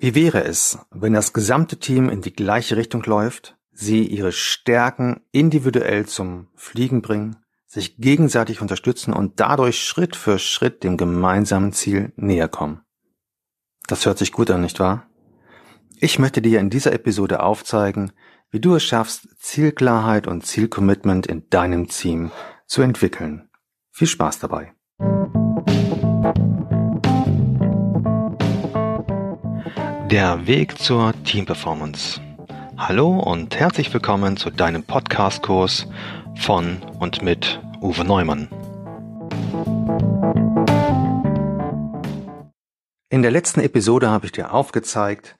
Wie wäre es, wenn das gesamte Team in die gleiche Richtung läuft, sie ihre Stärken individuell zum Fliegen bringen, sich gegenseitig unterstützen und dadurch Schritt für Schritt dem gemeinsamen Ziel näher kommen? Das hört sich gut an, nicht wahr? Ich möchte dir in dieser Episode aufzeigen, wie du es schaffst, Zielklarheit und Zielcommitment in deinem Team zu entwickeln. Viel Spaß dabei. Der Weg zur Teamperformance. Hallo und herzlich willkommen zu deinem Podcast-Kurs von und mit Uwe Neumann. In der letzten Episode habe ich dir aufgezeigt,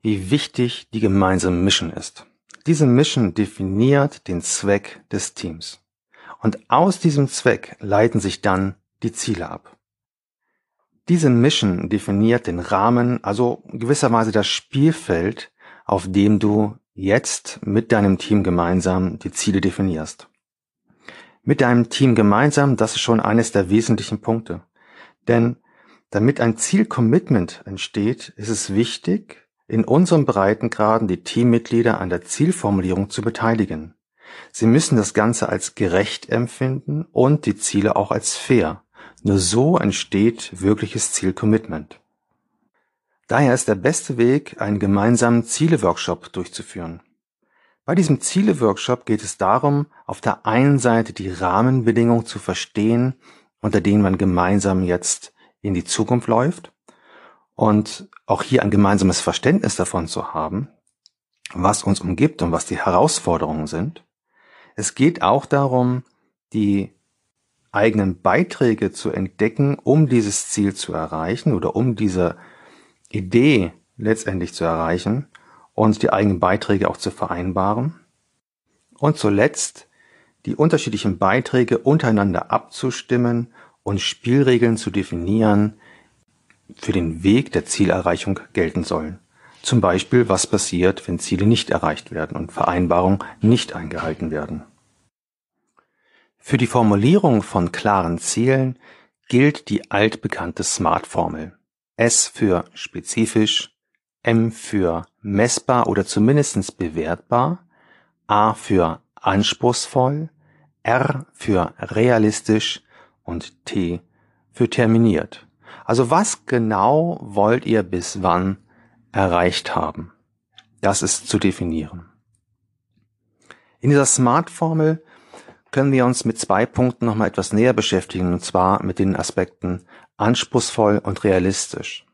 wie wichtig die gemeinsame Mission ist. Diese Mission definiert den Zweck des Teams. Und aus diesem Zweck leiten sich dann die Ziele ab. Diese Mission definiert den Rahmen, also gewisserweise das Spielfeld, auf dem du jetzt mit deinem Team gemeinsam die Ziele definierst. Mit deinem Team gemeinsam, das ist schon eines der wesentlichen Punkte. Denn damit ein Zielcommitment entsteht, ist es wichtig, in unseren Breitengraden die Teammitglieder an der Zielformulierung zu beteiligen. Sie müssen das Ganze als gerecht empfinden und die Ziele auch als fair. Nur so entsteht wirkliches Zielcommitment. Daher ist der beste Weg, einen gemeinsamen Ziele-Workshop durchzuführen. Bei diesem Ziele-Workshop geht es darum, auf der einen Seite die Rahmenbedingungen zu verstehen, unter denen man gemeinsam jetzt in die Zukunft läuft und auch hier ein gemeinsames Verständnis davon zu haben, was uns umgibt und was die Herausforderungen sind. Es geht auch darum, die eigenen Beiträge zu entdecken, um dieses Ziel zu erreichen oder um diese Idee letztendlich zu erreichen und die eigenen Beiträge auch zu vereinbaren. Und zuletzt die unterschiedlichen Beiträge untereinander abzustimmen und Spielregeln zu definieren, für den Weg der Zielerreichung gelten sollen. Zum Beispiel, was passiert, wenn Ziele nicht erreicht werden und Vereinbarungen nicht eingehalten werden. Für die Formulierung von klaren Zielen gilt die altbekannte SMART-Formel. S für spezifisch, M für messbar oder zumindest bewertbar, A für anspruchsvoll, R für realistisch und T für terminiert. Also was genau wollt ihr bis wann erreicht haben? Das ist zu definieren. In dieser Smart-Formel können wir uns mit zwei Punkten nochmal etwas näher beschäftigen, und zwar mit den Aspekten anspruchsvoll und realistisch.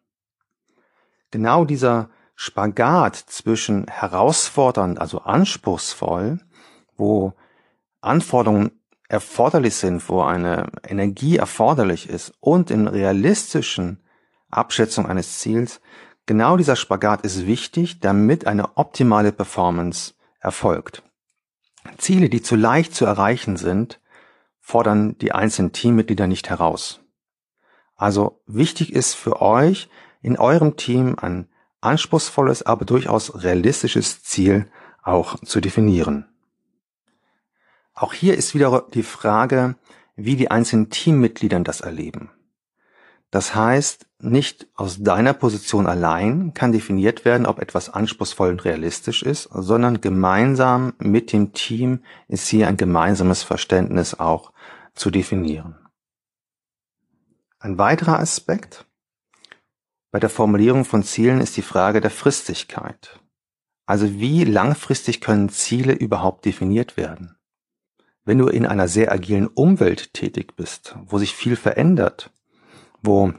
Genau dieser Spagat zwischen herausfordernd, also anspruchsvoll, wo Anforderungen erforderlich sind, wo eine Energie erforderlich ist und in realistischen Abschätzung eines Ziels, genau dieser Spagat ist wichtig, damit eine optimale Performance erfolgt. Ziele, die zu leicht zu erreichen sind, fordern die einzelnen Teammitglieder nicht heraus. Also wichtig ist für euch, in eurem Team ein anspruchsvolles, aber durchaus realistisches Ziel auch zu definieren. Auch hier ist wieder die Frage, wie die einzelnen Teammitglieder das erleben. Das heißt, nicht aus deiner Position allein kann definiert werden, ob etwas anspruchsvoll und realistisch ist, sondern gemeinsam mit dem Team ist hier ein gemeinsames Verständnis auch zu definieren. Ein weiterer Aspekt bei der Formulierung von Zielen ist die Frage der Fristigkeit. Also wie langfristig können Ziele überhaupt definiert werden? Wenn du in einer sehr agilen Umwelt tätig bist, wo sich viel verändert, wo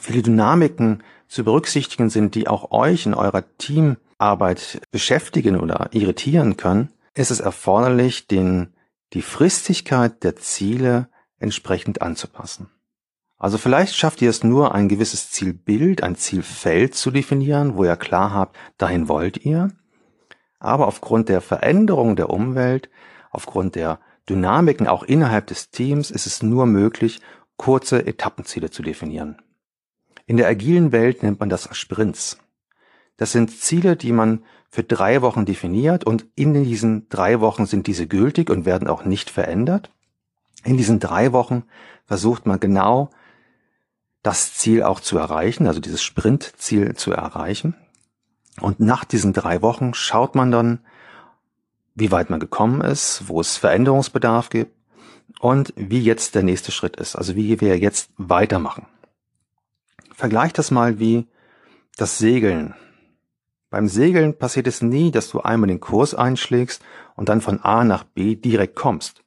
viele Dynamiken zu berücksichtigen sind, die auch euch in eurer Teamarbeit beschäftigen oder irritieren können, ist es erforderlich, den, die Fristigkeit der Ziele entsprechend anzupassen. Also vielleicht schafft ihr es nur, ein gewisses Zielbild, ein Zielfeld zu definieren, wo ihr klar habt, dahin wollt ihr. Aber aufgrund der Veränderung der Umwelt Aufgrund der Dynamiken auch innerhalb des Teams ist es nur möglich, kurze Etappenziele zu definieren. In der agilen Welt nennt man das Sprints. Das sind Ziele, die man für drei Wochen definiert und in diesen drei Wochen sind diese gültig und werden auch nicht verändert. In diesen drei Wochen versucht man genau das Ziel auch zu erreichen, also dieses Sprintziel zu erreichen. Und nach diesen drei Wochen schaut man dann, wie weit man gekommen ist, wo es Veränderungsbedarf gibt und wie jetzt der nächste Schritt ist, also wie wir jetzt weitermachen. Vergleich das mal wie das Segeln. Beim Segeln passiert es nie, dass du einmal den Kurs einschlägst und dann von A nach B direkt kommst,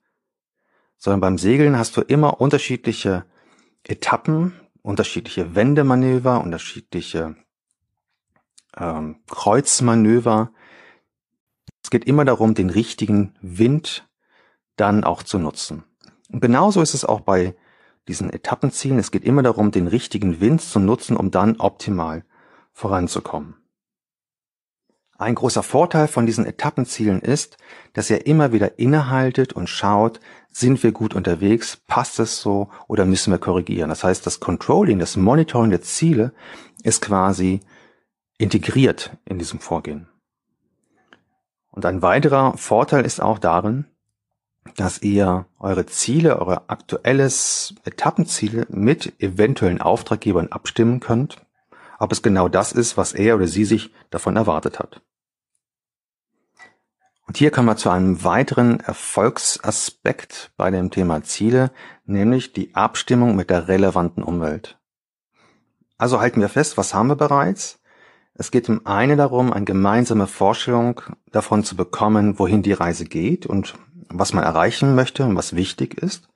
sondern beim Segeln hast du immer unterschiedliche Etappen, unterschiedliche Wendemanöver, unterschiedliche ähm, Kreuzmanöver. Es geht immer darum, den richtigen Wind dann auch zu nutzen. Und genauso ist es auch bei diesen Etappenzielen. Es geht immer darum, den richtigen Wind zu nutzen, um dann optimal voranzukommen. Ein großer Vorteil von diesen Etappenzielen ist, dass ihr immer wieder innehaltet und schaut, sind wir gut unterwegs, passt es so oder müssen wir korrigieren. Das heißt, das Controlling, das Monitoring der Ziele ist quasi integriert in diesem Vorgehen. Und ein weiterer Vorteil ist auch darin, dass ihr eure Ziele, eure aktuelles Etappenziele mit eventuellen Auftraggebern abstimmen könnt, ob es genau das ist, was er oder sie sich davon erwartet hat. Und hier kommen wir zu einem weiteren Erfolgsaspekt bei dem Thema Ziele, nämlich die Abstimmung mit der relevanten Umwelt. Also halten wir fest, was haben wir bereits? Es geht im einen darum, eine gemeinsame Vorstellung davon zu bekommen, wohin die Reise geht und was man erreichen möchte und was wichtig ist.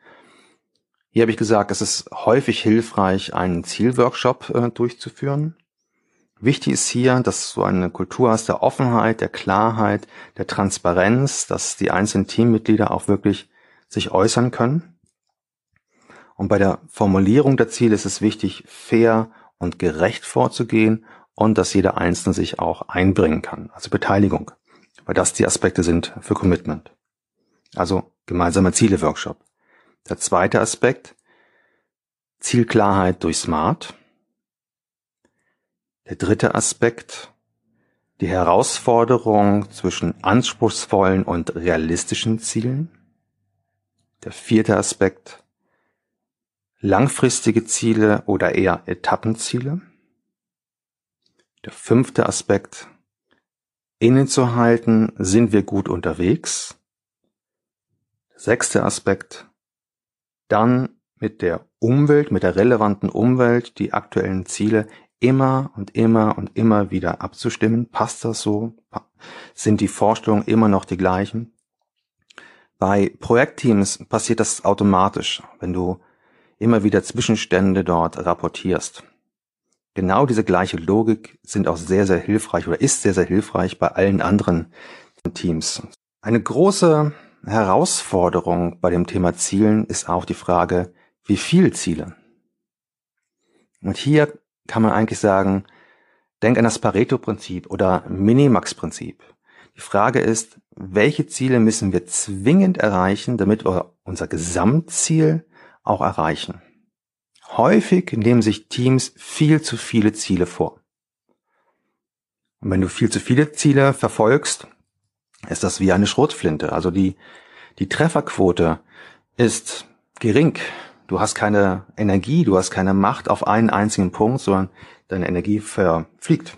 Hier habe ich gesagt, es ist häufig hilfreich, einen Zielworkshop äh, durchzuführen. Wichtig ist hier, dass du eine Kultur hast der Offenheit, der Klarheit, der Transparenz, dass die einzelnen Teammitglieder auch wirklich sich äußern können. Und bei der Formulierung der Ziele ist es wichtig, fair und gerecht vorzugehen und dass jeder Einzelne sich auch einbringen kann, also Beteiligung, weil das die Aspekte sind für Commitment also gemeinsamer Ziele-Workshop. Der zweite Aspekt, Zielklarheit durch Smart. Der dritte Aspekt, die Herausforderung zwischen anspruchsvollen und realistischen Zielen. Der vierte Aspekt, langfristige Ziele oder eher Etappenziele. Der fünfte Aspekt, innezuhalten, sind wir gut unterwegs? Sechster Aspekt. Dann mit der Umwelt, mit der relevanten Umwelt die aktuellen Ziele immer und immer und immer wieder abzustimmen. Passt das so? Sind die Vorstellungen immer noch die gleichen? Bei Projektteams passiert das automatisch, wenn du immer wieder Zwischenstände dort rapportierst. Genau diese gleiche Logik sind auch sehr, sehr hilfreich oder ist sehr, sehr hilfreich bei allen anderen Teams. Eine große Herausforderung bei dem Thema Zielen ist auch die Frage, wie viel Ziele? Und hier kann man eigentlich sagen, denk an das Pareto-Prinzip oder Minimax-Prinzip. Die Frage ist, welche Ziele müssen wir zwingend erreichen, damit wir unser Gesamtziel auch erreichen? Häufig nehmen sich Teams viel zu viele Ziele vor. Und wenn du viel zu viele Ziele verfolgst, ist das wie eine Schrotflinte. Also die, die Trefferquote ist gering. Du hast keine Energie, du hast keine Macht auf einen einzigen Punkt, sondern deine Energie verfliegt.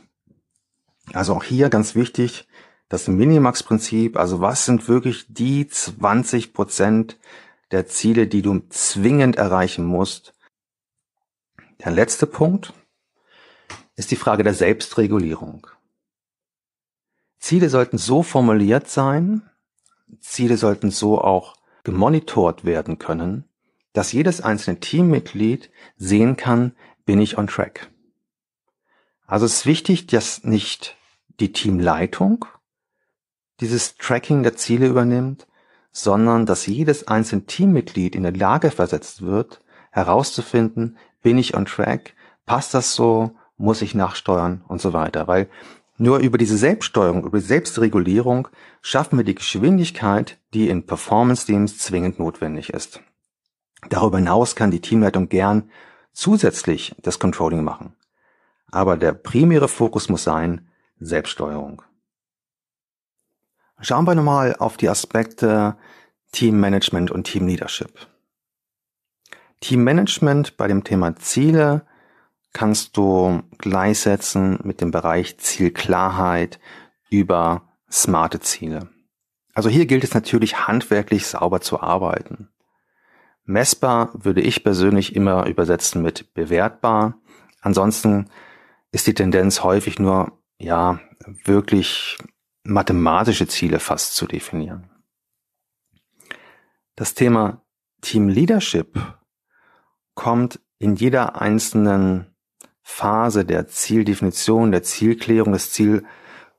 Also auch hier ganz wichtig, das Minimax-Prinzip, also was sind wirklich die 20 Prozent der Ziele, die du zwingend erreichen musst. Der letzte Punkt ist die Frage der Selbstregulierung. Ziele sollten so formuliert sein, Ziele sollten so auch gemonitort werden können, dass jedes einzelne Teammitglied sehen kann, bin ich on track. Also es ist wichtig, dass nicht die Teamleitung dieses Tracking der Ziele übernimmt, sondern dass jedes einzelne Teammitglied in der Lage versetzt wird, herauszufinden, bin ich on track, passt das so, muss ich nachsteuern und so weiter. Weil nur über diese Selbststeuerung, über Selbstregulierung schaffen wir die Geschwindigkeit, die in Performance-Teams zwingend notwendig ist. Darüber hinaus kann die Teamleitung gern zusätzlich das Controlling machen. Aber der primäre Fokus muss sein Selbststeuerung. Schauen wir nochmal auf die Aspekte Teammanagement und Teamleadership. Teammanagement bei dem Thema Ziele kannst du gleichsetzen mit dem Bereich Zielklarheit über smarte Ziele. Also hier gilt es natürlich handwerklich sauber zu arbeiten. Messbar würde ich persönlich immer übersetzen mit bewertbar. Ansonsten ist die Tendenz häufig nur, ja, wirklich mathematische Ziele fast zu definieren. Das Thema Team Leadership kommt in jeder einzelnen Phase der Zieldefinition, der Zielklärung, des Ziel,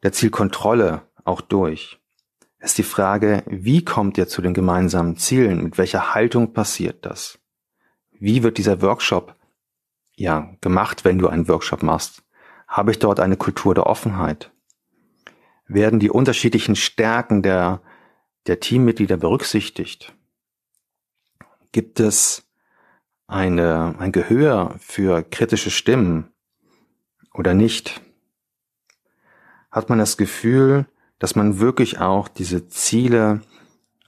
der Zielkontrolle auch durch. Es ist die Frage, wie kommt ihr zu den gemeinsamen Zielen? Mit welcher Haltung passiert das? Wie wird dieser Workshop ja gemacht, wenn du einen Workshop machst? Habe ich dort eine Kultur der Offenheit? Werden die unterschiedlichen Stärken der, der Teammitglieder berücksichtigt? Gibt es eine, ein Gehör für kritische Stimmen oder nicht? Hat man das Gefühl, dass man wirklich auch diese Ziele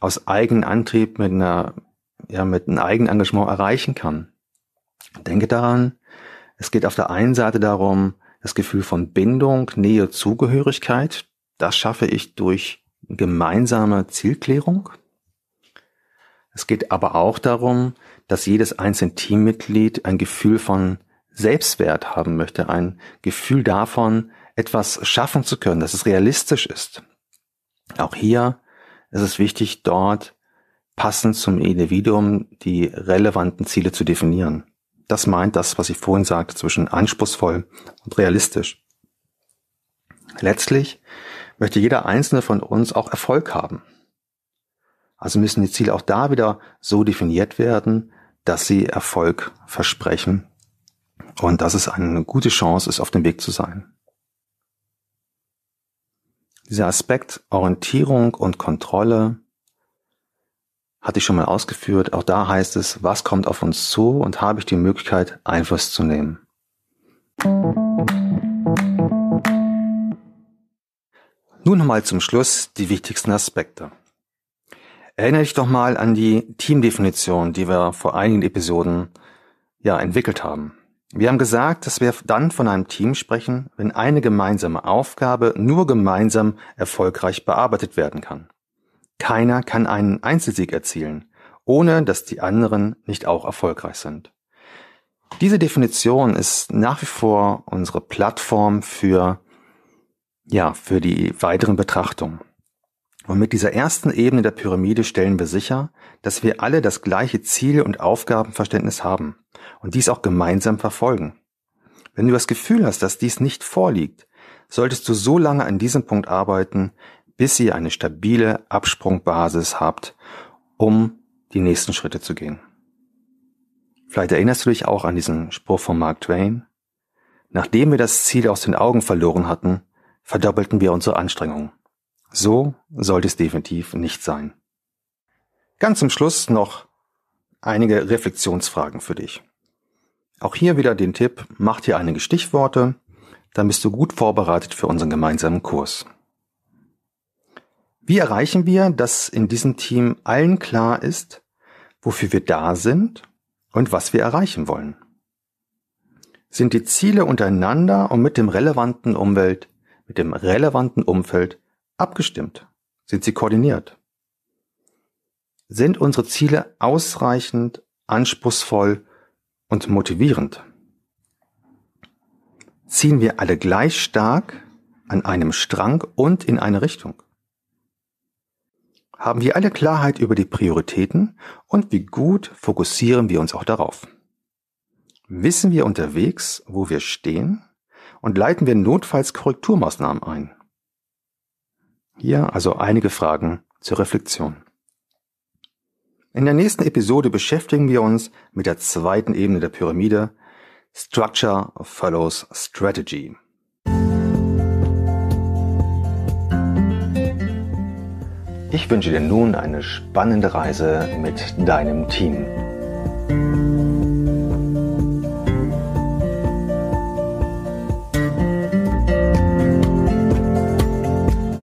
aus eigenem Antrieb mit einer, ja, mit einem eigenen Engagement erreichen kann? Denke daran, es geht auf der einen Seite darum, das Gefühl von Bindung, Nähe, Zugehörigkeit. Das schaffe ich durch gemeinsame Zielklärung. Es geht aber auch darum, dass jedes einzelne Teammitglied ein Gefühl von Selbstwert haben möchte, ein Gefühl davon, etwas schaffen zu können, dass es realistisch ist. Auch hier ist es wichtig, dort passend zum Individuum die relevanten Ziele zu definieren. Das meint das, was ich vorhin sagte, zwischen anspruchsvoll und realistisch. Letztlich möchte jeder einzelne von uns auch Erfolg haben. Also müssen die Ziele auch da wieder so definiert werden, dass sie Erfolg versprechen und dass es eine gute Chance ist, auf dem Weg zu sein. Dieser Aspekt Orientierung und Kontrolle hatte ich schon mal ausgeführt. Auch da heißt es, was kommt auf uns zu und habe ich die Möglichkeit, Einfluss zu nehmen. Nun nochmal zum Schluss die wichtigsten Aspekte. Erinnere dich doch mal an die Teamdefinition, die wir vor einigen Episoden ja entwickelt haben. Wir haben gesagt, dass wir dann von einem Team sprechen, wenn eine gemeinsame Aufgabe nur gemeinsam erfolgreich bearbeitet werden kann. Keiner kann einen Einzelsieg erzielen, ohne dass die anderen nicht auch erfolgreich sind. Diese Definition ist nach wie vor unsere Plattform für, ja, für die weiteren Betrachtungen. Und mit dieser ersten Ebene der Pyramide stellen wir sicher, dass wir alle das gleiche Ziel und Aufgabenverständnis haben und dies auch gemeinsam verfolgen. Wenn du das Gefühl hast, dass dies nicht vorliegt, solltest du so lange an diesem Punkt arbeiten, bis ihr eine stabile Absprungbasis habt, um die nächsten Schritte zu gehen. Vielleicht erinnerst du dich auch an diesen Spruch von Mark Twain. Nachdem wir das Ziel aus den Augen verloren hatten, verdoppelten wir unsere Anstrengungen. So sollte es definitiv nicht sein. Ganz zum Schluss noch einige Reflexionsfragen für dich. Auch hier wieder den Tipp, mach dir einige Stichworte, dann bist du gut vorbereitet für unseren gemeinsamen Kurs. Wie erreichen wir, dass in diesem Team allen klar ist, wofür wir da sind und was wir erreichen wollen? Sind die Ziele untereinander und mit dem relevanten Umwelt, mit dem relevanten Umfeld abgestimmt? Sind sie koordiniert? Sind unsere Ziele ausreichend, anspruchsvoll und motivierend? Ziehen wir alle gleich stark an einem Strang und in eine Richtung? Haben wir alle Klarheit über die Prioritäten und wie gut fokussieren wir uns auch darauf? Wissen wir unterwegs, wo wir stehen und leiten wir notfalls Korrekturmaßnahmen ein? Hier also einige Fragen zur Reflexion. In der nächsten Episode beschäftigen wir uns mit der zweiten Ebene der Pyramide, Structure follows Strategy. Ich wünsche dir nun eine spannende Reise mit deinem Team.